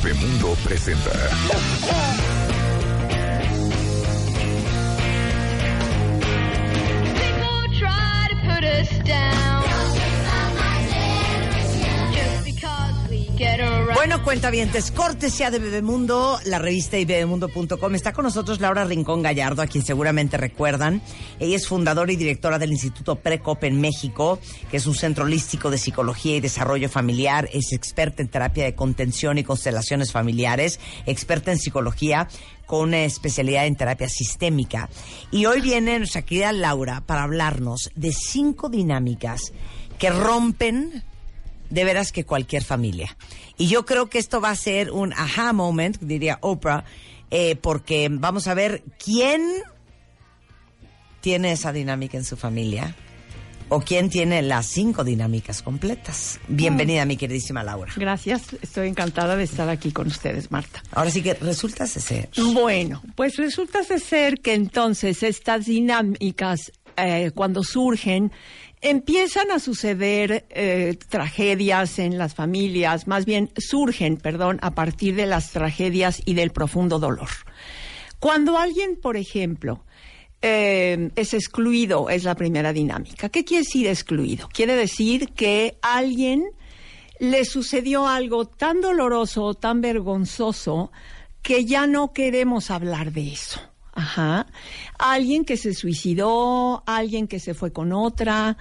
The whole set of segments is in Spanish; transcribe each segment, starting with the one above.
Bebemundo presenta. People try to put us down. Bueno, cuentavientes, cortesía de Bebemundo, la revista y bebemundo.com. Está con nosotros Laura Rincón Gallardo, a quien seguramente recuerdan. Ella es fundadora y directora del Instituto Precop en México, que es un centro holístico de psicología y desarrollo familiar. Es experta en terapia de contención y constelaciones familiares, experta en psicología con una especialidad en terapia sistémica. Y hoy viene nuestra querida Laura para hablarnos de cinco dinámicas que rompen de veras que cualquier familia. Y yo creo que esto va a ser un aha moment, diría Oprah, eh, porque vamos a ver quién tiene esa dinámica en su familia o quién tiene las cinco dinámicas completas. Bienvenida, mi queridísima Laura. Gracias, estoy encantada de estar aquí con ustedes, Marta. Ahora sí que resulta ser. Bueno, pues resulta ser que entonces estas dinámicas, eh, cuando surgen, empiezan a suceder eh, tragedias en las familias, más bien surgen, perdón, a partir de las tragedias y del profundo dolor. Cuando alguien, por ejemplo, eh, es excluido, es la primera dinámica. ¿Qué quiere decir excluido? Quiere decir que alguien le sucedió algo tan doloroso, tan vergonzoso, que ya no queremos hablar de eso. Ajá. Alguien que se suicidó, alguien que se fue con otra,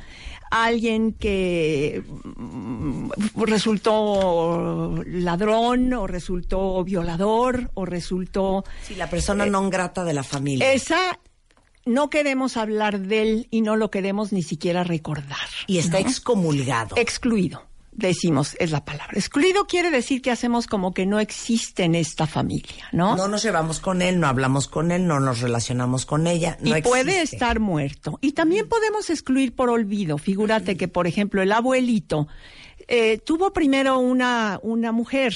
alguien que mm, resultó ladrón o resultó violador o resultó... Sí, la persona non grata de la familia. Esa no queremos hablar de él y no lo queremos ni siquiera recordar. y está ¿no? excomulgado. excluido. Decimos, es la palabra. Excluido quiere decir que hacemos como que no existe en esta familia, ¿no? no nos llevamos con él, no hablamos con él, no nos relacionamos con ella. y no puede existe. estar muerto. Y también podemos excluir por olvido. Figúrate que, por ejemplo, el abuelito eh, tuvo primero una, una mujer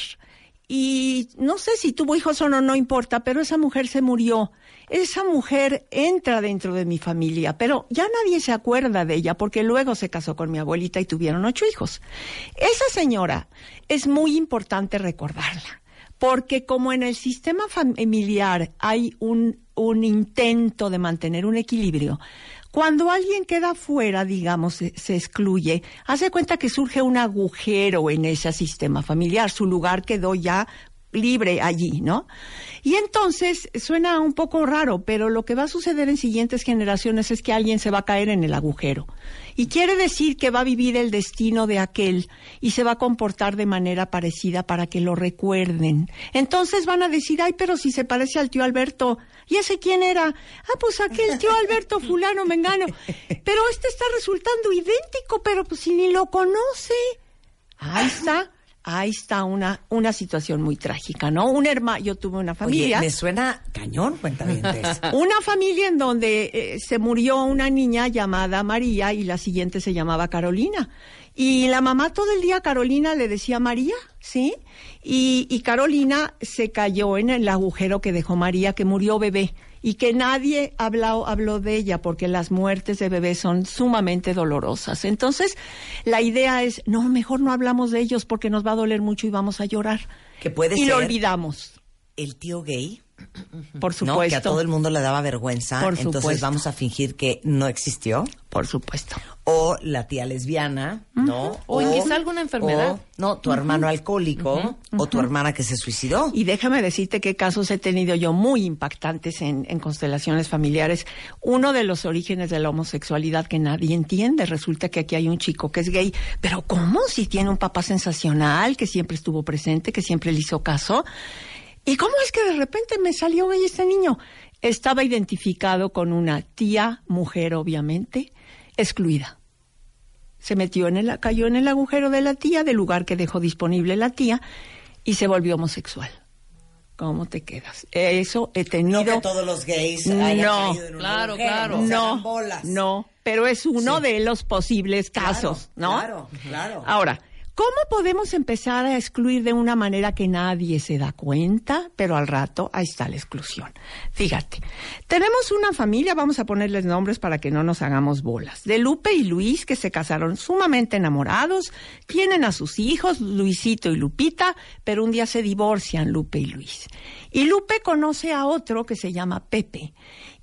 y no sé si tuvo hijos o no, no importa, pero esa mujer se murió. Esa mujer entra dentro de mi familia, pero ya nadie se acuerda de ella porque luego se casó con mi abuelita y tuvieron ocho hijos. Esa señora es muy importante recordarla. Porque como en el sistema familiar hay un, un intento de mantener un equilibrio, cuando alguien queda fuera, digamos, se, se excluye, hace cuenta que surge un agujero en ese sistema familiar, su lugar quedó ya libre allí, ¿no? Y entonces suena un poco raro, pero lo que va a suceder en siguientes generaciones es que alguien se va a caer en el agujero. Y quiere decir que va a vivir el destino de aquel y se va a comportar de manera parecida para que lo recuerden. Entonces van a decir, ay, pero si se parece al tío Alberto, ¿y ese quién era? Ah, pues aquel tío Alberto fulano mengano. Pero este está resultando idéntico, pero pues si ni lo conoce. Ahí está. Ahí está una, una situación muy trágica, ¿no? Un hermano, yo tuve una Oye, familia. me suena cañón, cuentavientes. Una familia en donde eh, se murió una niña llamada María y la siguiente se llamaba Carolina. Y la mamá todo el día Carolina le decía María, ¿sí? Y, y Carolina se cayó en el agujero que dejó María, que murió bebé. Y que nadie habló, habló de ella porque las muertes de bebés son sumamente dolorosas. Entonces, la idea es, no, mejor no hablamos de ellos porque nos va a doler mucho y vamos a llorar. Que puede y ser lo olvidamos. El tío gay, Por ¿no? supuesto. Que a todo el mundo le daba vergüenza. Por entonces supuesto. vamos a fingir que no existió. Por supuesto. O la tía lesbiana, ¿no? O quizá alguna enfermedad. o, no, tu hermano alcohólico. O tu hermana que se suicidó. Y déjame decirte qué casos he tenido yo muy impactantes en, en constelaciones familiares. Uno de los orígenes de la homosexualidad que nadie entiende. Resulta que aquí hay un chico que es gay. Pero ¿cómo? Si tiene un papá sensacional, que siempre estuvo presente, que siempre le hizo caso. ¿Y cómo es que de repente me salió gay este niño? Estaba identificado con una tía, mujer obviamente, excluida. Se metió en el, cayó en el agujero de la tía, del lugar que dejó disponible la tía, y se volvió homosexual. ¿Cómo te quedas? Eso he tenido. No que todos los gays hayan No, caído en una claro, mujer, claro. no, no, bolas. no, pero es uno Sí. de los posibles casos, Claro, ¿no? Claro, claro. Ahora, ¿cómo podemos empezar a excluir de una manera que nadie se da cuenta? Pero al rato ahí está la exclusión. Fíjate, tenemos una familia, vamos a ponerles nombres para que no nos hagamos bolas, de Lupe y Luis que se casaron sumamente enamorados, tienen a sus hijos, Luisito y Lupita, pero un día se divorcian Lupe y Luis. Y Lupe conoce a otro que se llama Pepe.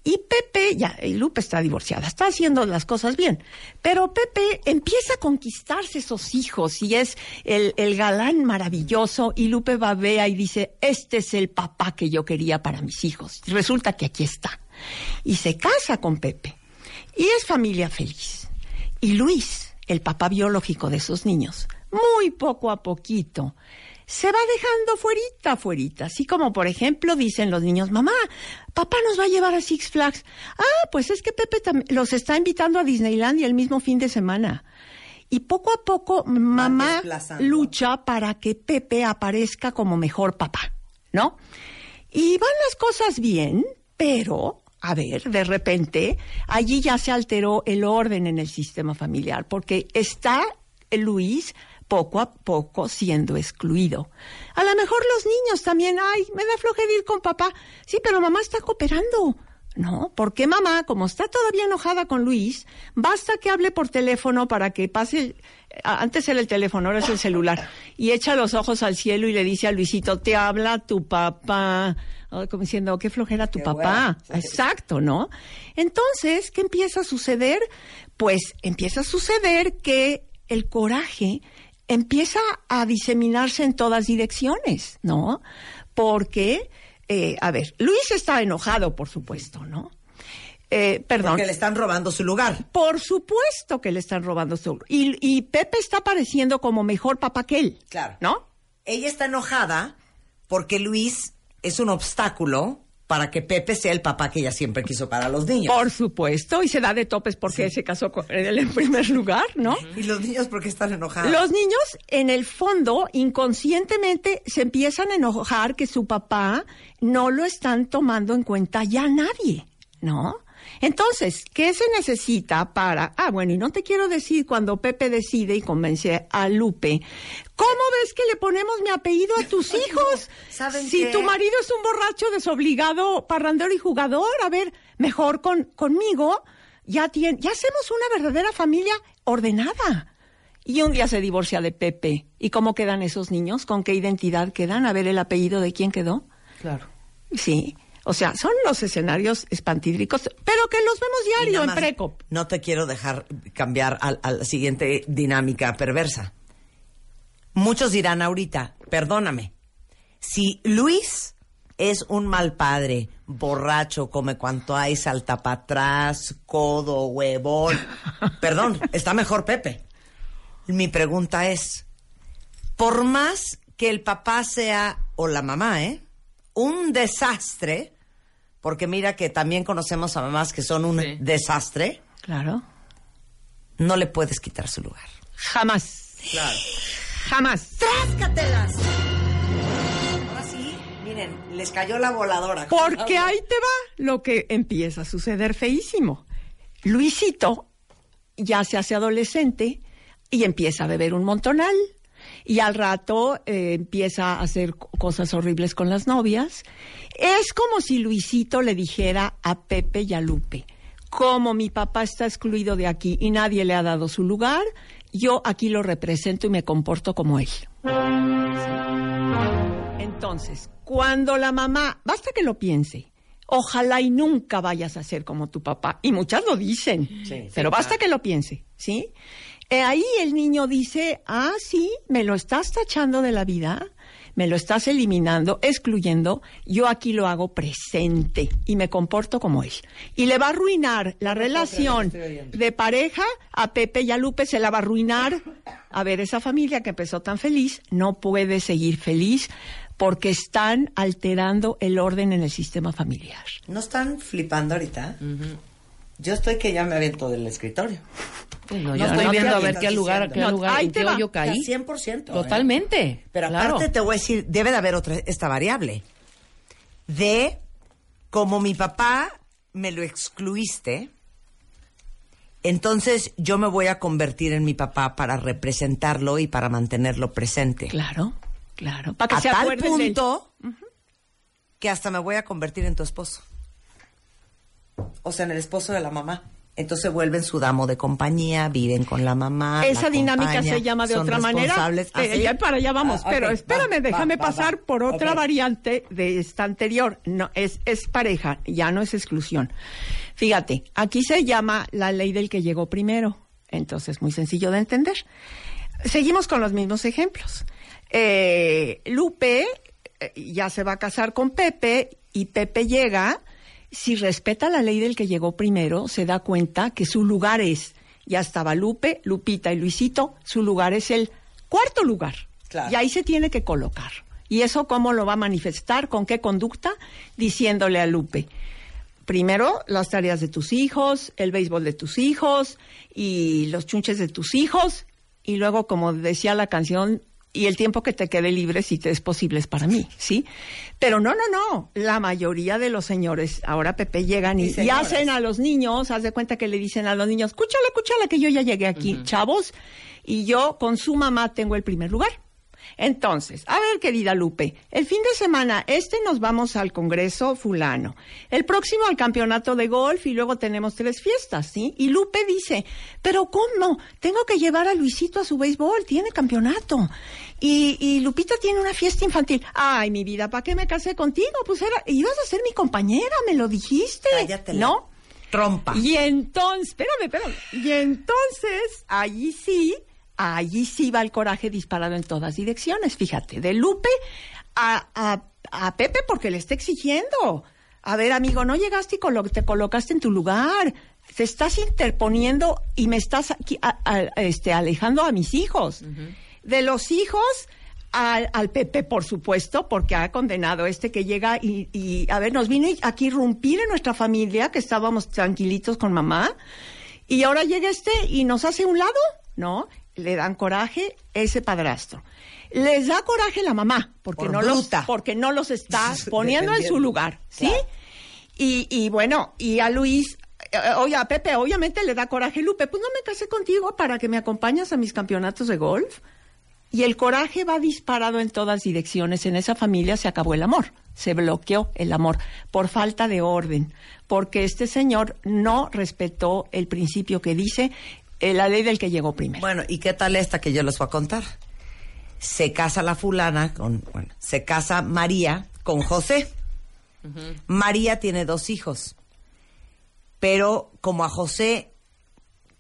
Y Pepe, ya, y Lupe está divorciada, está haciendo las cosas bien. Pero Pepe empieza a conquistarse esos hijos y es el, galán maravilloso. Y Lupe babea y dice: Este es el papá que yo quería para mis hijos. Y resulta que aquí está. Y se casa con Pepe. Y es familia feliz. Y Luis, el papá biológico de esos niños, muy poco a poquito, se va dejando fuerita, fuerita. Así como, por ejemplo, dicen los niños, mamá, papá nos va a llevar a Six Flags. Ah, pues es que Pepe los está invitando a Disneylandia el mismo fin de semana. Y poco a poco, mamá lucha para que Pepe aparezca como mejor papá, ¿no? Y van las cosas bien, pero, a ver, de repente, allí ya se alteró el orden en el sistema familiar, porque está Luis poco a poco siendo excluido. A lo mejor los niños también, ay, me da flojera ir con papá. Sí, pero mamá está cooperando. No, porque mamá, como está todavía enojada con Luis, basta que hable por teléfono para que pase, antes era el teléfono, ahora es el celular, y echa los ojos al cielo y le dice a Luisito, te habla tu papá, como diciendo, qué flojera tu Qué papá. Exacto, ¿no? Entonces, ¿qué empieza a suceder? Pues empieza a suceder que el coraje empieza a diseminarse en todas direcciones, ¿no? Porque, eh, a ver, Luis está enojado, por supuesto, ¿no? Eh, perdón. Porque le están robando su lugar. Por supuesto que le están robando su... Y, y Pepe está pareciendo como mejor papá que él. Claro. ¿No? Ella está enojada porque Luis es un obstáculo para que Pepe sea el papá que ella siempre quiso para los niños. Por supuesto. Y se da de topes porque se casó con él en primer lugar, ¿no? ¿Y los niños por qué están enojados? Los niños, en el fondo, inconscientemente se empiezan a enojar que su papá no lo están tomando en cuenta ya nadie, ¿no? Entonces, ¿qué se necesita para... Ah, bueno, y no te quiero decir cuando Pepe decide y convence a Lupe, ¿cómo ves que le ponemos mi apellido a tus hijos? ¿saben si qué? tu marido es un borracho desobligado, parrandero y jugador, a ver, mejor con, conmigo, ya, tien- ya hacemos una verdadera familia ordenada. Y un día se divorcia de Pepe. ¿Y cómo quedan esos niños? ¿Con qué identidad quedan? A ver el apellido de quién quedó. Claro. Sí. O sea, son los escenarios espantídricos, pero que los vemos diario en Precop. No te quiero dejar cambiar al- a, la siguiente dinámica perversa. Muchos dirán ahorita, perdóname, si Luis es un mal padre, borracho, come cuanto hay, salta para atrás, codo, huevón, perdón, está mejor Pepe. Mi pregunta es, por más que el papá sea, o la mamá, ¿eh? Un desastre, porque mira que también conocemos a mamás que son un Sí. desastre, Claro. no le puedes quitar su lugar. Jamás. Claro. Jamás. ¡Tráscatelas! Ahora sí, miren, les cayó la voladora. Porque ahí te va lo que empieza a suceder feísimo. Luisito ya se hace adolescente y empieza a beber un montonal. Y al rato eh, empieza a hacer co- cosas horribles con las novias. Es como si Luisito le dijera a Pepe y a Lupe, como mi papá está excluido de aquí y nadie le ha dado su lugar, yo aquí lo represento y me comporto como él. Entonces, cuando la mamá, basta que lo piense, ojalá y nunca vayas a ser como tu papá. Y muchas lo dicen, Sí, pero sí, basta claro. que lo piense, ¿sí? Eh, ahí el niño dice, ah, sí, me lo estás tachando de la vida, me lo estás eliminando, excluyendo, yo aquí lo hago presente y me comporto como él. Y le va a arruinar la relación de pareja a Pepe y a Lupe, se la va a arruinar. A ver, esa familia que empezó tan feliz no puede seguir feliz porque están alterando el orden en el sistema familiar. ¿No están flipando ahorita? Yo estoy que ya me aviento del escritorio. Pues no, No yo estoy viendo a ver qué lugar, diciendo. qué No, lugar, ahí en te qué va. hoyo caí. 100%. ¿eh? Totalmente. Pero claro. aparte te voy a decir, debe de haber otra, esta variable. De como mi papá me lo excluiste, entonces yo me voy a convertir en mi papá para representarlo y para mantenerlo presente. Claro, claro. Para que a se tal acuerden de él. punto que hasta me voy a convertir en tu esposo. O sea, en el esposo de la mamá. Entonces vuelven su damo de compañía, viven con la mamá. Esa la dinámica se llama de son otra manera. ¿Ah, Eh, ya para allá vamos. Ah, pero espérame, va, déjame va, pasar va. por otra variante de esta anterior. No, es, es pareja, ya no es exclusión. Fíjate, aquí se llama la ley del que llegó primero. Entonces, muy sencillo de entender. Seguimos con los mismos ejemplos. Eh, Lupe eh, ya se va a casar con Pepe y Pepe llega. Si respeta la ley del que llegó primero, se da cuenta que su lugar es, ya estaba Lupe, Lupita y Luisito, su lugar es el cuarto lugar. Claro. Y ahí se tiene que colocar. ¿Y eso cómo lo va a manifestar? ¿Con qué conducta? Diciéndole a Lupe, primero las tareas de tus hijos, el béisbol de tus hijos y los chunches de tus hijos y luego, como decía la canción, y el tiempo que te quede libre si te es posible es para mí, ¿sí? Pero no, no, no. La mayoría de los señores, ahora Pepe, llegan y, Y y señoras. hacen a los niños, haz de cuenta que le dicen a los niños, escúchala, escúchala, que yo ya llegué aquí, chavos, y yo con su mamá tengo el primer lugar. Entonces, a ver, querida Lupe, el fin de semana este nos vamos al Congreso fulano, el próximo al campeonato de golf y luego tenemos tres fiestas, ¿sí? Y Lupe dice, pero ¿cómo? Tengo que llevar a Luisito a su béisbol, tiene campeonato. Y, y Lupita tiene una fiesta infantil. Ay, mi vida, ¿para qué me casé contigo? Pues era, ibas a ser mi compañera, me lo dijiste. Cállate la ¿No? Trompa. Y entonces, espérame, espérame. Y entonces, allí sí, allí sí va el coraje disparado en todas direcciones. Fíjate, de Lupe a, a, a Pepe porque le está exigiendo. A ver, amigo, no llegaste y colo- te colocaste en tu lugar. Te estás interponiendo y me estás aquí, a- a- este, alejando a mis hijos. De los hijos al, al Pepe, por supuesto, porque ha condenado este que llega y, y, a ver, nos vino aquí a irrumpir en nuestra familia, que estábamos tranquilitos con mamá, y ahora llega este y nos hace un lado, ¿no? Le dan coraje ese padrastro. Les da coraje la mamá, porque, Por no, los, porque no los está poniendo en su lugar, ¿sí? Claro. Y, y bueno, y a Luis, eh, oye, a Pepe, obviamente le da coraje Lupe, pues no me casé contigo para que me acompañes a mis campeonatos de golf. Y el coraje va disparado en todas direcciones. En esa familia se acabó el amor, se bloqueó el amor por falta de orden, porque este señor no respetó el principio que dice eh, la ley del que llegó primero. Bueno, ¿y qué tal esta que yo les voy a contar? Se casa la fulana con, bueno, se casa María con José. María tiene dos hijos. Pero como a José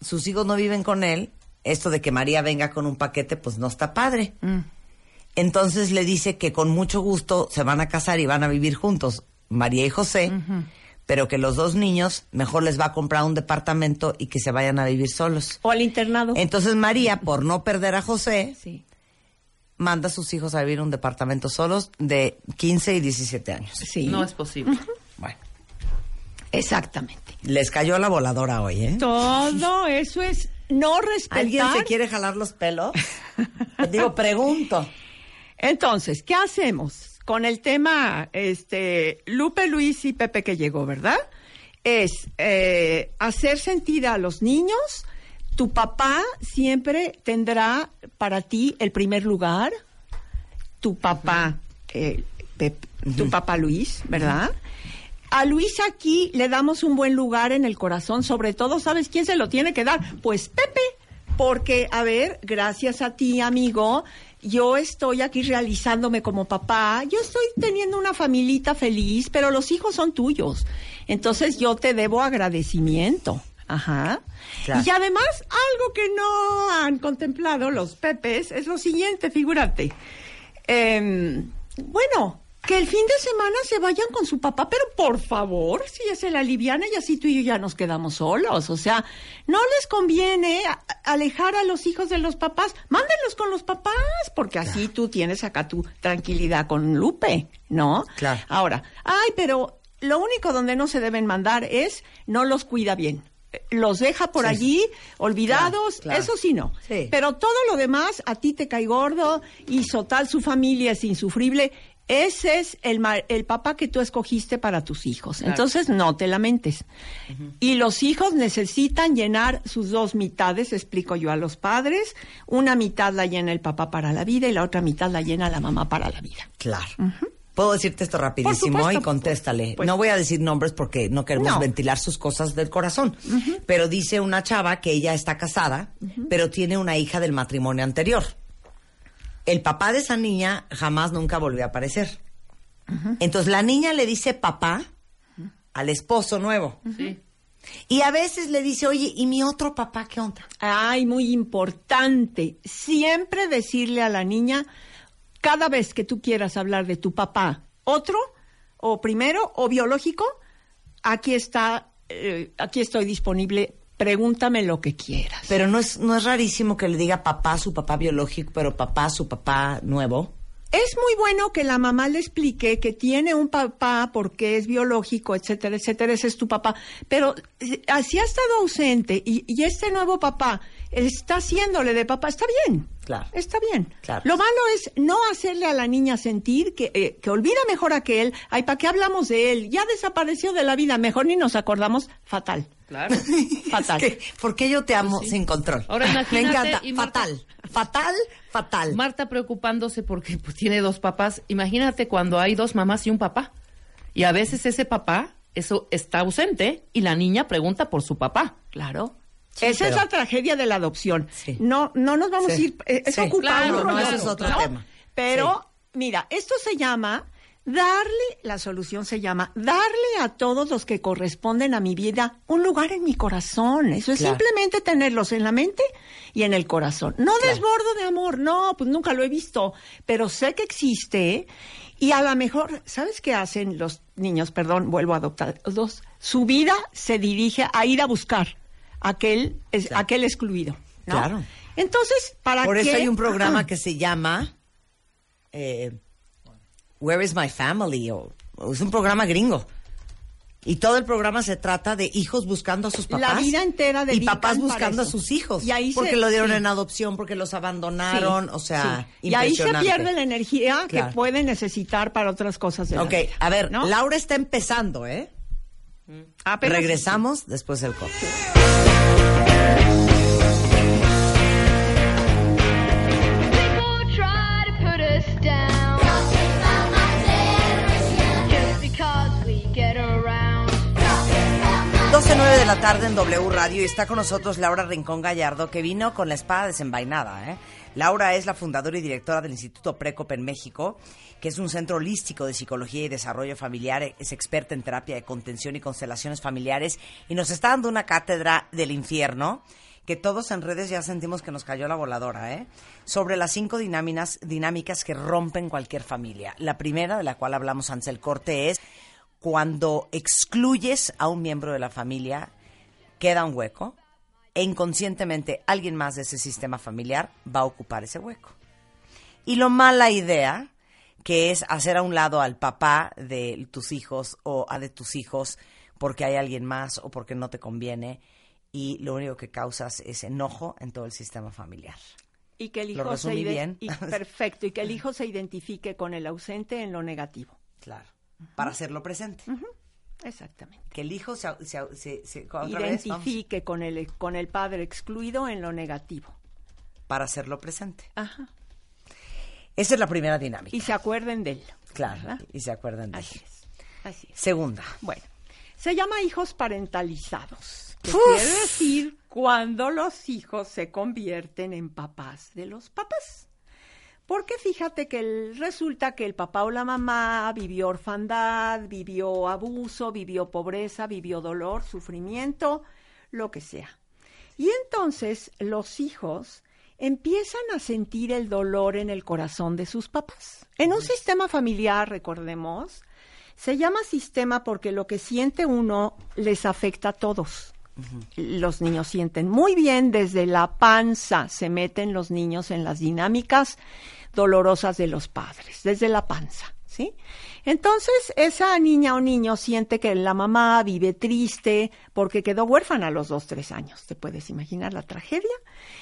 sus hijos no viven con él, esto de que María venga con un paquete, pues no está padre. Mm. Entonces le dice que con mucho gusto se van a casar y van a vivir juntos, María y José, pero que los dos niños mejor les va a comprar un departamento y que se vayan a vivir solos. O al internado. Entonces María, por no perder a José, Sí, manda a sus hijos a vivir en un departamento solos de 15 y 17 años. sí. No es posible. Bueno, Exactamente. les cayó la voladora hoy, ¿eh? Todo eso es no respetar. ¿Alguien se quiere jalar los pelos? Digo, pregunto. Entonces, ¿qué hacemos con el tema este Lupe, Luis y Pepe que llegó, verdad? Es eh, hacer sentir a los niños, tu papá siempre tendrá para ti el primer lugar, tu papá, eh, Pep- tu papá Luis, ¿verdad? A Luis aquí le damos un buen lugar en el corazón, sobre todo, ¿sabes quién se lo tiene que dar? Pues Pepe, porque, a ver, gracias a ti, amigo, yo estoy aquí realizándome como papá, yo estoy teniendo una familita feliz, pero los hijos son tuyos. Entonces yo te debo agradecimiento. Ajá. Claro. Y además, algo que no han contemplado los pepes es lo siguiente, figúrate. Em, bueno, que el fin de semana se vayan con su papá, pero por favor, si es la liviana y así tú y yo ya nos quedamos solos. O sea, no les conviene alejar a los hijos de los papás, mándenlos con los papás, porque así tú tienes acá tu tranquilidad con Lupe, ¿no? Claro. Ahora, ay, pero lo único donde no se deben mandar es no los cuida bien. Los deja por Sí. allí, olvidados, Claro, claro. eso sí no. Sí. Pero todo lo demás, a ti te cae gordo, hizo tal, su familia es insufrible. Ese es el, el papá que tú escogiste para tus hijos. Entonces, no te lamentes. Y los hijos necesitan llenar sus dos mitades, explico yo a los padres. Una mitad la llena el papá para la vida y la otra mitad la llena la mamá para la vida. Claro. Puedo decirte esto rapidísimo supuesto. y contéstale. Pues- no voy a decir nombres porque no queremos No. ventilar sus cosas del corazón. Pero dice una chava que ella está casada, pero tiene una hija del matrimonio anterior. El papá de esa niña jamás nunca volvió a aparecer. Entonces la niña le dice papá al esposo nuevo. Sí. Y a veces le dice, oye, ¿y mi otro papá qué onda? Ay, muy importante. Siempre decirle a la niña, cada vez que tú quieras hablar de tu papá, otro, o primero, o biológico, aquí está, eh, aquí estoy disponible. Pregúntame lo que quieras. Pero no es, no es rarísimo que le diga papá su papá biológico, pero papá su papá nuevo. Es muy bueno que la mamá le explique que tiene un papá porque es biológico, etcétera, etcétera, ese es tu papá. Pero eh, así ha estado ausente y, y este nuevo papá está haciéndole de papá, está bien. Claro. Está bien. Claro. Lo malo es no hacerle a la niña sentir que, eh, que olvida mejor a que él. Ay, ¿para qué hablamos de él? Ya desapareció de la vida, mejor ni nos acordamos. Fatal. Claro. Fatal. Es que, ¿Por qué yo te amo sin control? Ahora Me imagínate, encanta. y Marta- Fatal. Fatal, fatal. Marta preocupándose porque pues, tiene dos papás. Imagínate cuando hay dos mamás y un papá. Y a veces ese papá eso está ausente y la niña pregunta por su papá. Claro. Sí, Esa pero- es la tragedia de la adopción. Sí. No, no nos vamos Sí. a ir. eh, Eso Sí. ocupa Claro, un no, eso es otro tema. Pero, mira, esto se llama darle, la solución se llama darle a todos los que corresponden a mi vida un lugar en mi corazón. Eso es Claro. simplemente tenerlos en la mente y en el corazón. No Claro. desbordo de amor, no, pues nunca lo he visto, pero sé que existe. Y a lo mejor, ¿sabes qué hacen los niños? Perdón, vuelvo a adoptar dos. Su vida se dirige a ir a buscar aquel, es- Claro. aquel excluido. ¿no? Claro. Entonces, ¿para Por qué? eso hay un programa que se llama eh, Where is my family? O, o es un programa gringo. Y todo el programa se trata de hijos buscando a sus La papás. vida entera Y dedican papás buscando a sus hijos. Y ahí porque se- lo dieron sí. en adopción, porque los abandonaron. Sí, O sea, sí. Y ahí se pierde la energía Claro. que puede necesitar para otras cosas de la Ok, vida, a ver, ¿no? Laura está empezando, ¿eh? Apenas- Regresamos después del corte. 12.09 de la tarde en W Radio y está con nosotros Laura Rincón Gallardo que vino con la espada desenvainada. ¿eh? Laura es la fundadora y directora del Instituto Precop en México, que es un centro holístico de psicología y desarrollo familiar. Es experta en terapia de contención y constelaciones familiares y nos está dando una cátedra del infierno que todos en redes ya sentimos que nos cayó la voladora, ¿eh? Sobre las cinco dinámicas, dinámicas que rompen cualquier familia. La primera, de la cual hablamos antes del corte, es cuando excluyes a un miembro de la familia, queda un hueco e inconscientemente alguien más de ese sistema familiar va a ocupar ese hueco. Y lo mala idea que es hacer a un lado al papá de tus hijos o a de tus hijos porque hay alguien más o porque no te conviene y lo único que causas es enojo en todo el sistema familiar. y que el ¿Lo hijo se resumí ide- bien? y- perfecto y que el hijo se identifique con el ausente en lo negativo. Claro. Para hacerlo presente. Exactamente. Que el hijo se... se, se- se- otra vez, vamos. Identifique con el con el padre excluido en lo negativo. para hacerlo presente. Ajá. Esa es la primera dinámica. Y se acuerden de él. claro, ¿verdad? y se acuerdan de Así ella. es. Así es. Segunda. Bueno, se llama hijos parentalizados. Que quiere decir cuando los hijos se convierten en papás de los papás. Porque fíjate que el- resulta que el papá o la mamá vivió orfandad, vivió abuso, vivió pobreza, vivió dolor, sufrimiento, lo que sea. Y entonces los hijos empiezan a sentir el dolor en el corazón de sus papás. En un sistema familiar, recordemos, se llama sistema porque lo que siente uno les afecta a todos. Los niños sienten muy bien desde la panza, se meten los niños en las dinámicas dolorosas de los padres, desde la panza, ¿sí? Entonces, esa niña o niño siente que la mamá vive triste porque quedó huérfana a los dos, tres años. ¿Te puedes imaginar la tragedia?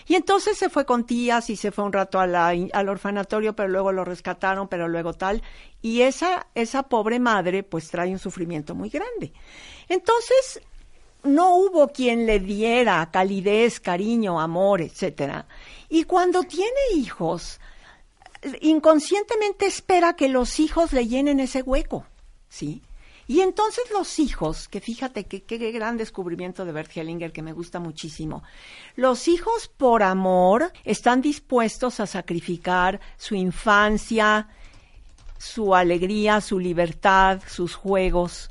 Y entonces se fue con tías y se fue un rato al orfanatorio, pero luego lo rescataron, pero luego tal. Y esa, esa pobre madre, pues trae un sufrimiento muy grande. Entonces, no hubo quien le diera calidez, cariño, amor, etcétera. Y cuando tiene hijos, inconscientemente espera que los hijos le llenen ese hueco, ¿sí? Y entonces los hijos, que fíjate que qué gran descubrimiento de Bert Hellinger que me gusta muchísimo, los hijos por amor están dispuestos a sacrificar su infancia, su alegría, su libertad, sus juegos,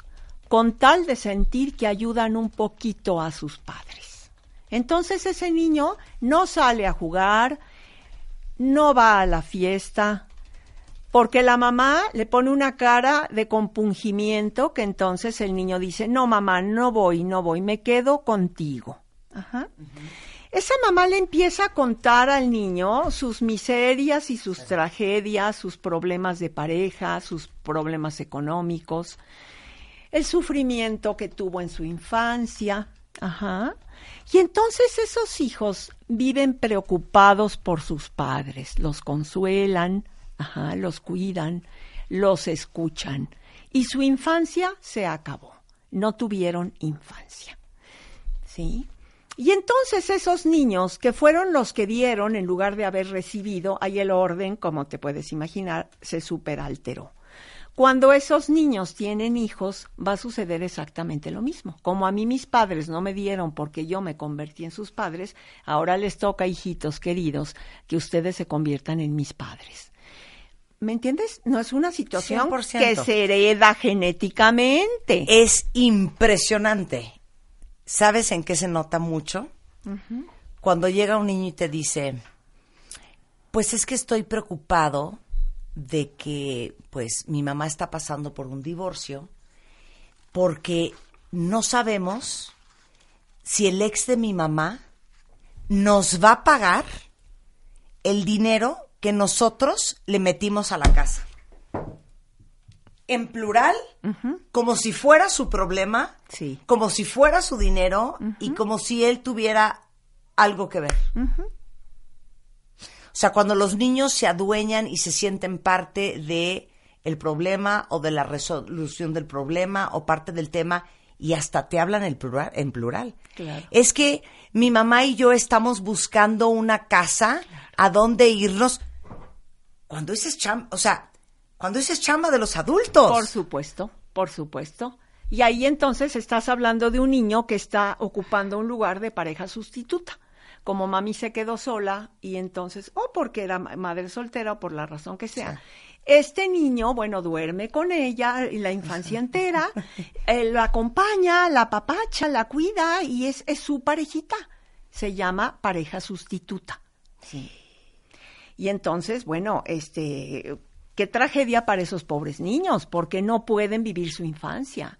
con tal de sentir que ayudan un poquito a sus padres. Entonces ese niño no sale a jugar, no va a la fiesta, porque la mamá le pone una cara de compungimiento que entonces el niño dice, no mamá, no voy, no voy, me quedo contigo. Ajá. Esa mamá le empieza a contar al niño sus miserias y sus tragedias, sus problemas de pareja, sus problemas económicos, el sufrimiento que tuvo en su infancia. Ajá. Y entonces esos hijos viven preocupados por sus padres, los consuelan, ajá, los cuidan, los escuchan. Y su infancia se acabó. No tuvieron infancia. ¿Sí? Y entonces esos niños que fueron los que dieron en lugar de haber recibido, ahí el orden, como te puedes imaginar, se superalteró. Cuando esos niños tienen hijos, va a suceder exactamente lo mismo. Como a mí mis padres no me dieron porque yo me convertí en sus padres, ahora les toca, hijitos queridos, que ustedes se conviertan en mis padres. ¿Me entiendes? No es una situación 100%. que se hereda genéticamente. Es impresionante. ¿Sabes en qué se nota mucho? Cuando llega un niño y te dice, pues es que estoy preocupado de que pues mi mamá está pasando por un divorcio porque no sabemos si el ex de mi mamá nos va a pagar el dinero que nosotros le metimos a la casa. En plural, como si fuera su problema, Sí. como si fuera su dinero y como si él tuviera algo que ver. Sea, cuando los niños se adueñan y se sienten parte de el problema o de la resolución del problema o parte del tema y hasta te hablan en plural. En plural. Claro. Es que mi mamá y yo estamos buscando una casa a donde irnos. Cuando dices chamba, o sea, cuando dices chamba de los adultos. Por supuesto, por supuesto. Y ahí entonces estás hablando de un niño que está ocupando un lugar de pareja sustituta. Como mami se quedó sola y entonces, o porque era ma- madre soltera o por la razón que sea. Este niño, bueno, duerme con ella y la infancia entera, eh, la acompaña, la papacha, la cuida y es, es su parejita. Se llama pareja sustituta. Y entonces, bueno, este, qué tragedia para esos pobres niños, porque no pueden vivir su infancia.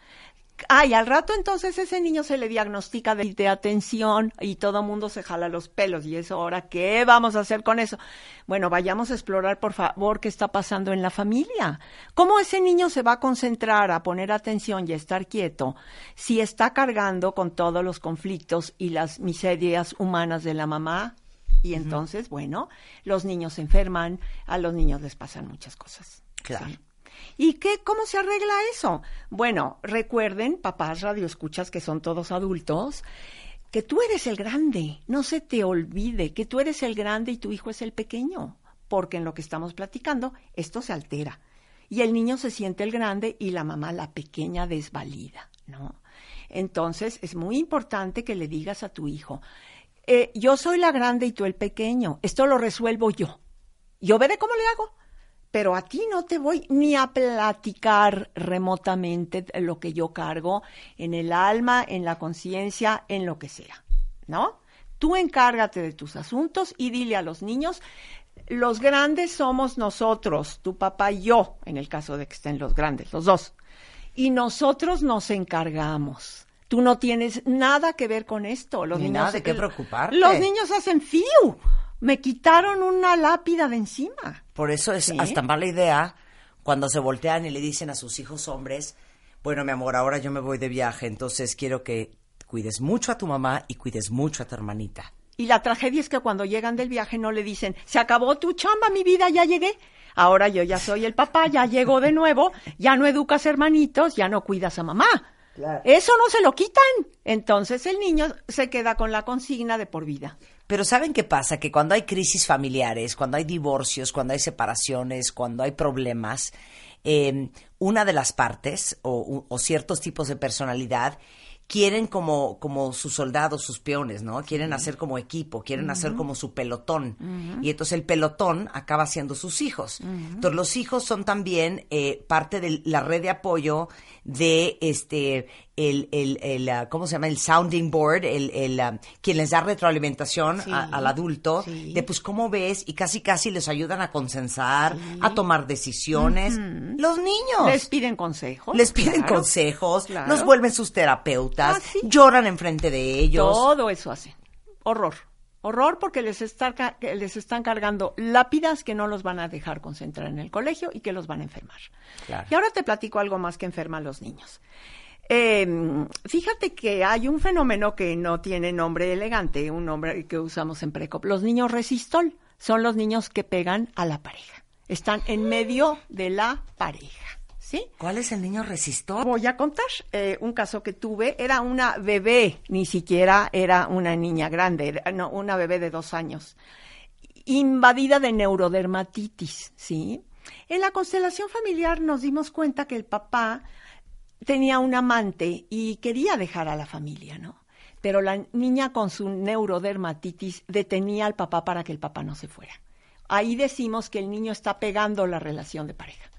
Ay, al rato entonces ese niño se le diagnostica de, de atención y todo mundo se jala los pelos. Y eso ahora, ¿qué vamos a hacer con eso? Bueno, vayamos a explorar, por favor, qué está pasando en la familia. ¿Cómo ese niño se va a concentrar, a poner atención y a estar quieto si está cargando con todos los conflictos y las miserias humanas de la mamá? Y entonces, bueno, los niños se enferman, a los niños les pasan muchas cosas. Claro. ¿sí? ¿Y qué, cómo se arregla eso? Bueno, recuerden, papás radioescuchas que son todos adultos, que tú eres el grande, no se te olvide que tú eres el grande y tu hijo es el pequeño, porque en lo que estamos platicando esto se altera. Y el niño se siente el grande y la mamá la pequeña desvalida, ¿no? Entonces es muy importante que le digas a tu hijo, eh, yo soy la grande y tú el pequeño, esto lo resuelvo yo. Yo veré cómo le hago. Pero a ti no te voy ni a platicar remotamente lo que yo cargo en el alma, en la conciencia, en lo que sea. ¿No? Tú encárgate de tus asuntos y dile a los niños, los grandes somos nosotros, tu papá y yo, en el caso de que estén los grandes, los dos. Y nosotros nos encargamos. Tú no tienes nada que ver con esto. Los Ni niños, nada de qué preocuparte. Los niños hacen fiu. Me quitaron una lápida de encima. Por eso es Sí. hasta mala idea cuando se voltean y le dicen a sus hijos hombres, bueno, mi amor, ahora yo me voy de viaje, entonces quiero que cuides mucho a tu mamá y cuides mucho a tu hermanita. Y la tragedia es que cuando llegan del viaje no le dicen, se acabó tu chamba, mi vida, ya llegué. Ahora yo ya soy el papá, ya llegó de nuevo, ya no educas hermanitos, ya no cuidas a mamá. Eso no se lo quitan. Entonces el niño se queda con la consigna de por vida. Pero ¿saben qué pasa? Que cuando hay crisis familiares, cuando hay divorcios, cuando hay separaciones, cuando hay problemas, eh, una de las partes o, o ciertos tipos de personalidad quieren como, como sus soldados, sus peones, ¿no? Quieren hacer como equipo, quieren hacer como su pelotón. Y entonces el pelotón acaba siendo sus hijos. Entonces los hijos son también eh, parte de la red de apoyo de este el, el, el ah, ¿cómo se llama? El sounding board, el, el ah, quien les da retroalimentación Sí, a- al adulto sí. de pues cómo ves y casi casi les ayudan a consensar, a tomar decisiones. Los niños Les piden consejos. les piden claro, consejos, claro. los vuelven sus terapeutas, Ah, lloran enfrente de ellos. Todo eso hacen. Horror. Horror porque les, está les están cargando lápidas que no los van a dejar concentrar en el colegio y que los van a enfermar. Claro. Y ahora te platico algo más que enferma a los niños. Eh, fíjate que hay un fenómeno que no tiene nombre elegante, un nombre que usamos en Precop. Los niños resistol son los niños que pegan a la pareja. Están en medio de la pareja. ¿Sí? ¿Cuál es el niño resistor? Voy a contar eh, un caso que tuve. Era una bebé, ni siquiera era una niña grande, era- no, una bebé de dos años, invadida de neurodermatitis, ¿sí? En la constelación familiar nos dimos cuenta que el papá tenía un amante y quería dejar a la familia, ¿no? Pero la niña con su neurodermatitis detenía al papá para que el papá no se fuera. Ahí decimos que el niño está pegando la relación de pareja.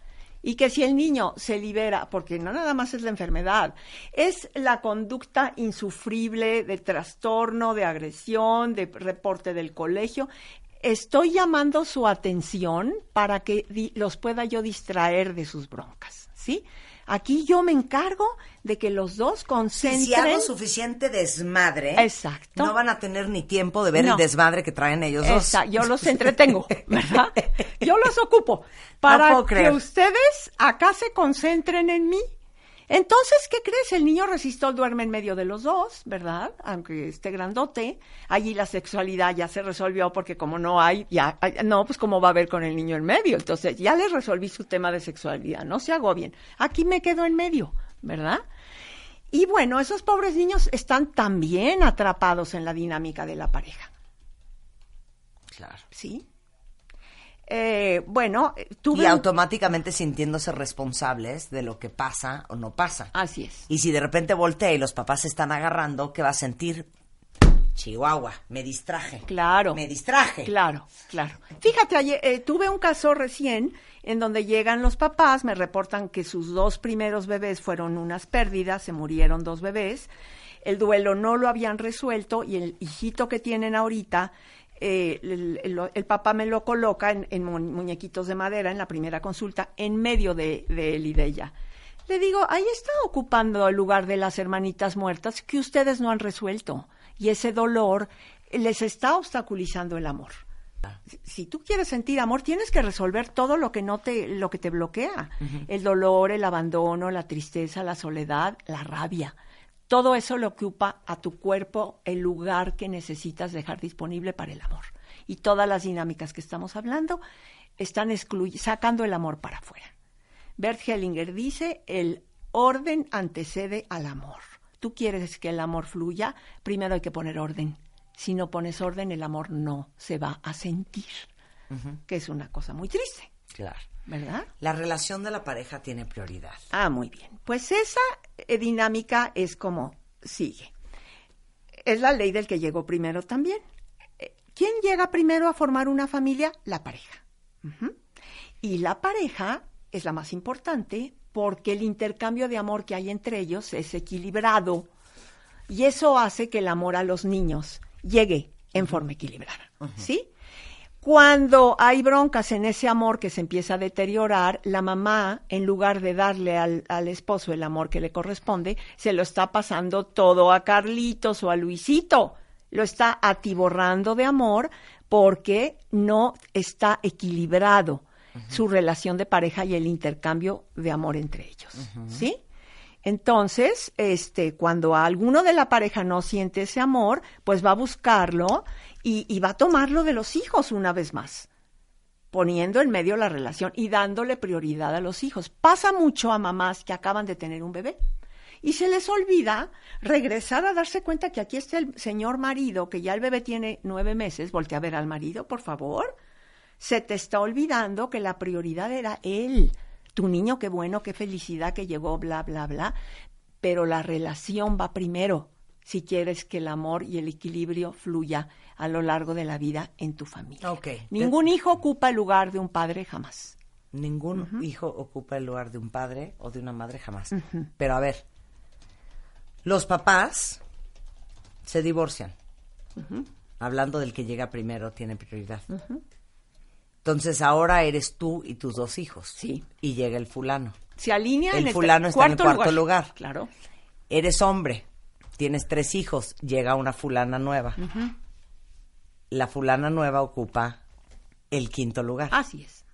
Y que si el niño se libera, porque no nada más es la enfermedad, es la conducta insufrible de trastorno, de agresión, de reporte del colegio, estoy llamando su atención para que los pueda yo distraer de sus broncas, ¿sí? Aquí yo me encargo de que los dos Si concentren. hago suficiente desmadre, Exacto. no van a tener ni tiempo de ver No. el desmadre que traen ellos dos. Esa, yo los entretengo, ¿verdad? Yo los ocupo para que creer. ustedes acá se concentren en mí. Entonces, ¿qué crees? El niño resistol duerme en medio de los dos, ¿verdad? Aunque esté grandote. Allí la sexualidad ya se resolvió porque como no hay, ya, no, pues cómo va a haber con el niño en medio. Entonces, ya les resolví su tema de sexualidad, no se agobien. Aquí me quedo en medio, ¿verdad? Y bueno, esos pobres niños están también atrapados en la dinámica de la pareja. Claro. ¿sí? Eh, bueno, tuve... Y automáticamente sintiéndose responsables de lo que pasa o no pasa. Así es. Y si de repente voltea y los papás se están agarrando, ¿qué va a sentir? Chihuahua, me distraje. Claro. Me distraje. Claro, claro. Fíjate, ayer, eh, tuve un caso recién en donde llegan los papás, me reportan que sus dos primeros bebés fueron unas pérdidas, se murieron dos bebés, el duelo no lo habían resuelto y el hijito que tienen ahorita, eh, el, el- el papá me lo coloca en, en mu- muñequitos de madera en la primera consulta, en medio de, de él y de ella. Le digo, ahí está ocupando el lugar de las hermanitas muertas que ustedes no han resuelto. Y ese dolor les está obstaculizando el amor. Si- Si tú quieres sentir amor, tienes que resolver todo lo que no te, lo que te bloquea. El dolor, el abandono, la tristeza, la soledad, la rabia. Todo eso le ocupa a tu cuerpo el lugar que necesitas dejar disponible para el amor. Y todas las dinámicas que estamos hablando están sacando el amor para afuera. Bert Hellinger dice, el orden antecede al amor. Tú quieres que el amor fluya, primero hay que poner orden. Si no pones orden, el amor no se va a sentir, que es una cosa muy triste, Claro. ¿Verdad? La relación de la pareja tiene prioridad. Ah, muy bien. Pues esa eh, dinámica es como sigue. Es la ley del que llegó primero también. Eh, ¿Quién llega primero a formar una familia? La pareja. Y la pareja es la más importante porque el intercambio de amor que hay entre ellos es equilibrado. Y eso hace que el amor a los niños llegue en forma equilibrada. ¿Sí? Cuando hay broncas en ese amor que se empieza a deteriorar, la mamá, en lugar de darle al, al esposo el amor que le corresponde, se lo está pasando todo a Carlitos o a Luisito. Lo está atiborrando de amor porque no está equilibrado su relación de pareja y el intercambio de amor entre ellos. ¿Sí? Entonces, este, cuando alguno de la pareja no siente ese amor, pues va a buscarlo y, va a tomarlo de los hijos una vez más, poniendo en medio la relación y dándole prioridad a los hijos. Pasa mucho a mamás que acaban de tener un bebé y se les olvida regresar a darse cuenta que aquí está el señor marido, que ya el bebé tiene nueve meses, voltea a ver al marido, por favor. Se te está olvidando que la prioridad era él. Tu niño, qué bueno, qué felicidad que llegó, bla, bla, bla. Pero la relación va primero si quieres que el amor y el equilibrio fluya a lo largo de la vida en tu familia. Ok. Ningún hijo ocupa el lugar de un padre jamás. Ningún hijo ocupa el lugar de un padre o de una madre jamás. Pero a ver, los papás se divorcian. Hablando del que llega primero, tiene prioridad. Entonces ahora eres tú y tus dos hijos. Sí. Y llega el fulano. Se alinea El en el fulano está en el cuarto lugar. Claro. Eres hombre, tienes tres hijos, llega una fulana nueva. La fulana nueva ocupa el quinto lugar. Así es.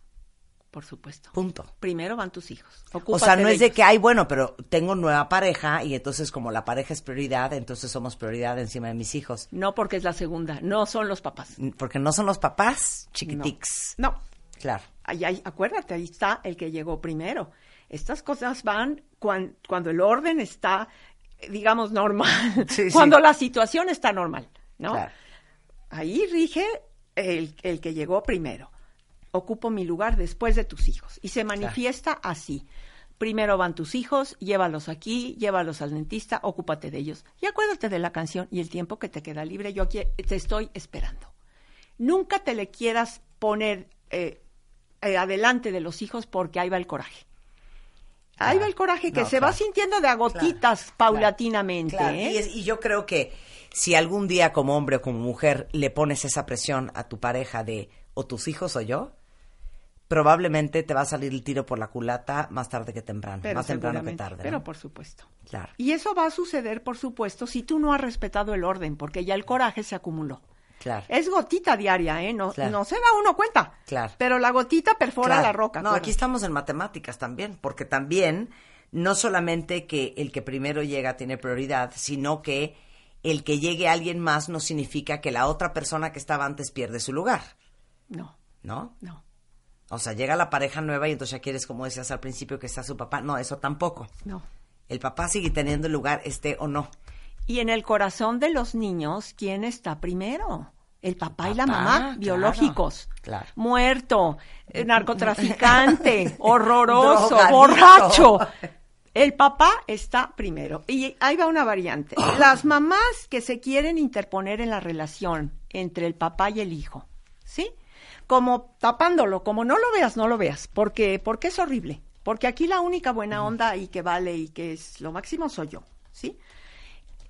Por supuesto. Punto. Primero van tus hijos. O sea, no es de ellos. que, ay, bueno, pero tengo nueva pareja y entonces como la pareja es prioridad, entonces somos prioridad encima de mis hijos. No porque es la segunda, no son los papás. Porque no son los papás chiquitix. No. Claro. Ahí, ahí- acuérdate, ahí está el que llegó primero. Estas cosas van cuan- cuando el orden está, digamos, normal. Sí, sí. cuando la situación está normal, ¿no? Claro. Ahí rige el, el que llegó primero. Ocupo mi lugar después de tus hijos. Y se manifiesta así. Primero van tus hijos, llévalos aquí, llévalos al dentista, ocúpate de ellos. Y acuérdate de la canción y el tiempo que te queda libre. Yo aquí te estoy esperando. Nunca te le quieras poner eh, eh, adelante de los hijos porque ahí va el coraje. Ahí va el coraje que No, se va sintiendo de a gotitas paulatinamente. Claro, ¿eh? Y, es- y yo creo que si algún día como hombre o como mujer le pones esa presión a tu pareja de o tus hijos o yo, probablemente te va a salir el tiro por la culata más tarde que temprano, Pero más temprano que tarde. Pero ¿no? por supuesto. Claro. Y eso va a suceder, por supuesto, si tú no has respetado el orden, porque ya el coraje se acumuló. Claro. Es gotita diaria, ¿eh? No, Claro. no se da uno cuenta. Claro. Pero la gotita perfora Claro. la roca. No, aquí estamos en matemáticas también, porque también no solamente que el que primero llega tiene prioridad, sino que el que llegue alguien más no significa que la otra persona que estaba antes pierde su lugar, No, ¿no? no, O sea, llega la pareja nueva y entonces ya quieres, como decías al principio, que está su papá. No, eso tampoco. no. El papá sigue teniendo el lugar, esté o no. Y en el corazón de los niños, ¿quién está primero? El papá, y la mamá, claro, biológicos. claro. Muerto, eh, narcotraficante, horroroso, borracho. El papá está primero. Y ahí va una variante. Las mamás que se quieren interponer en la relación entre el papá y el hijo, ¿sí? Como tapándolo, como no lo veas, no lo veas, porque porque es horrible. Porque aquí la única buena onda y que vale y que es lo máximo soy yo, ¿sí?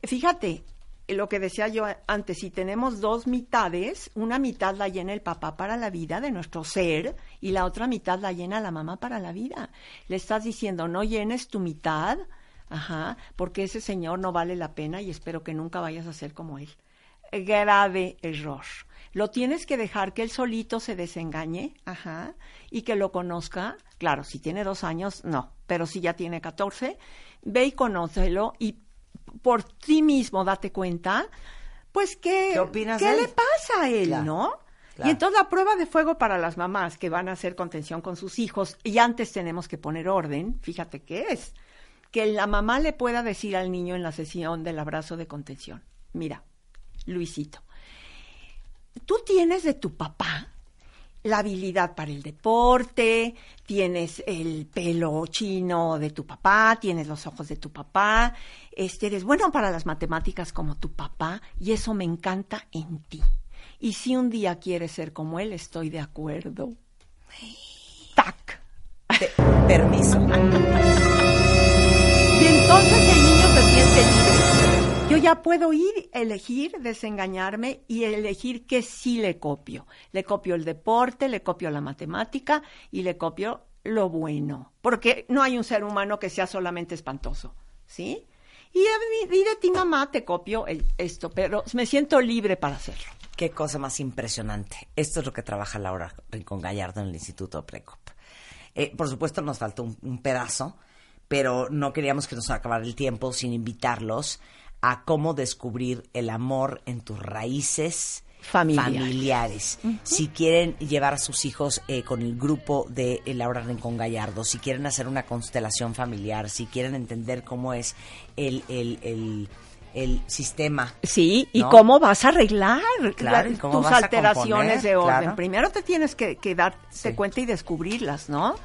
Fíjate, lo que decía yo antes, si tenemos dos mitades, una mitad la llena el papá para la vida de nuestro ser y la otra mitad la llena la mamá para la vida. Le estás diciendo, no llenes tu mitad, ajá, porque ese señor no vale la pena y espero que nunca vayas a ser como él. Grave error. Lo tienes que dejar que él solito se desengañe, ajá, y que lo conozca. Claro, si tiene dos años, no, pero si ya tiene catorce, ve y conócelo y por ti mismo date cuenta, pues que, ¿Qué opinas ¿qué de él? le pasa a él, Claro, no? claro. Y entonces la prueba de fuego para las mamás que van a hacer contención con sus hijos, y antes tenemos que poner orden, fíjate qué es, que la mamá le pueda decir al niño en la sesión del abrazo de contención, mira, Luisito, tú tienes de tu papá la habilidad para el deporte, tienes el pelo chino de tu papá, tienes los ojos de tu papá, este, eres bueno para las matemáticas como tu papá y eso me encanta en ti. Y si un día quieres ser como él, estoy de acuerdo. ¡Tac! Te- permiso. Y entonces el niño se siente. Yo ya puedo ir, elegir, desengañarme y elegir que sí le copio. Le copio el deporte, le copio la matemática y le copio lo bueno. Porque no hay un ser humano que sea solamente espantoso, ¿sí? Y mi- y de ti, mamá, te copio esto, pero me siento libre para hacerlo. Qué cosa más impresionante. Esto es lo que trabaja Laura Rincón Gallardo en el Instituto Precop. Eh, por supuesto, nos faltó un pedazo, pero no queríamos que nos acabara el tiempo sin invitarlos a cómo descubrir el amor en tus raíces Familiares. familiares. Si quieren llevar a sus hijos eh, con el grupo de Laura Rincón Gallardo, si quieren hacer una constelación familiar, si quieren entender cómo es el, el, el, el sistema Sí, y ¿no? cómo vas a arreglar Claro, tus alteraciones componer, de orden. claro. Primero te tienes que, que darte Sí. cuenta y descubrirlas, ¿no?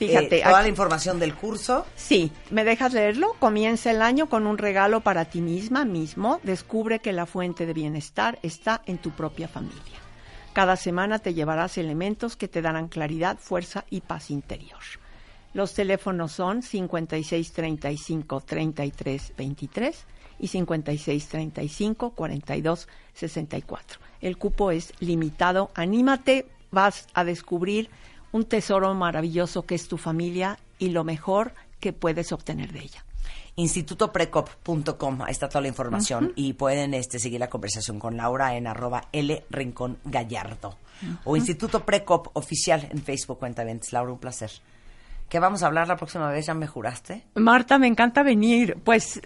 Eh, Fíjate, toda aquí- la información del curso. Sí, ¿me dejas leerlo? Comienza el año con un regalo para ti misma mismo. Descubre que la fuente de bienestar está en tu propia familia. Cada semana te llevarás elementos que te darán claridad, fuerza y paz interior. Los teléfonos son 5635 33 23 y 5635 42 64. El cupo es limitado. Anímate, vas a descubrir un tesoro maravilloso que es tu familia y lo mejor que puedes obtener de ella. institutoprecop.com, ahí está toda la información y pueden este, seguir la conversación con Laura en arroba L Rincón Gallardo o Instituto Precop oficial en Facebook Cuentaventes. Laura, un placer. ¿Qué vamos a hablar la próxima vez? ¿Ya me juraste? Marta, me encanta venir. Pues,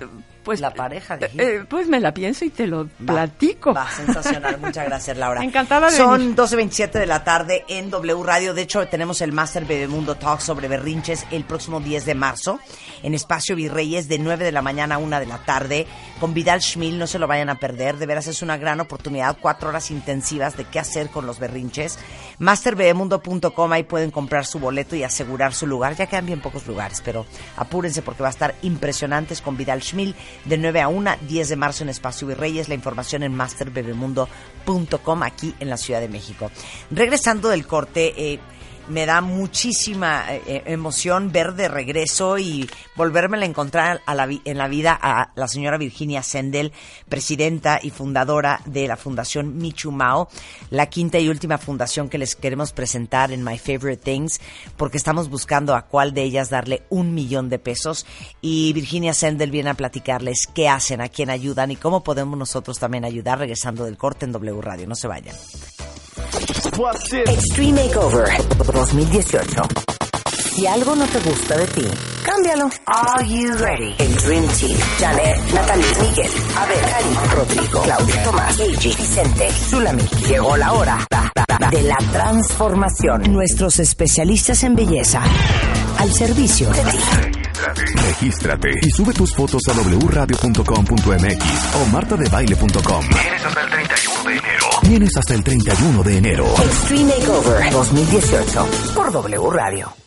pues La pareja, dijiste. eh, pues me la pienso y te lo Va, platico. Va, sensacional. Muchas gracias, Laura. Encantada de Son venir. 12.27 de la tarde en W Radio. De hecho, tenemos el Master Bebemundo Talk sobre berrinches el próximo 10 de marzo en Espacio Virreyes de 9 de la mañana a 1 de la tarde con Vidal Schmil. No se lo vayan a perder. De veras es una gran oportunidad. Cuatro horas intensivas de qué hacer con los berrinches. MasterBebemundo.com. Ahí pueden comprar su boleto y asegurar su lugar. Ya quedan bien pocos lugares, pero apúrense porque va a estar impresionantes con Vidal Schmil de 9 a 1, 10 de marzo en Espacio Virreyes. La información en masterbebemundo.com aquí en la Ciudad de México. Regresando del corte, eh, me da muchísima eh, emoción ver de regreso y volverme a encontrar en la vida a la señora Virginia Sendel, presidenta y fundadora de la Fundación Michu Mao, la quinta y última fundación que les queremos presentar en My Favorite Things, porque estamos buscando a cuál de ellas darle un millón de pesos y Virginia Sendel viene a platicarles qué hacen, a quién ayudan y cómo podemos nosotros también ayudar regresando del corte en W Radio. No se vayan. Extreme Makeover 2018. Si algo no te gusta de ti, cámbialo. Are you ready? El Dream Team. Janet, Natalie, Miguel, Abel, Karim, Rodrigo, Claudia, Tomás, Gigi, Vicente, Zulami. Llegó la hora de la transformación. Nuestros especialistas en belleza al servicio de ti. Regístrate y sube tus fotos a wradio.com.mx o martadebaile.com. Vienes hasta el 31 Vienes hasta el 31 de enero. Extreme Makeover 2018 por W Radio.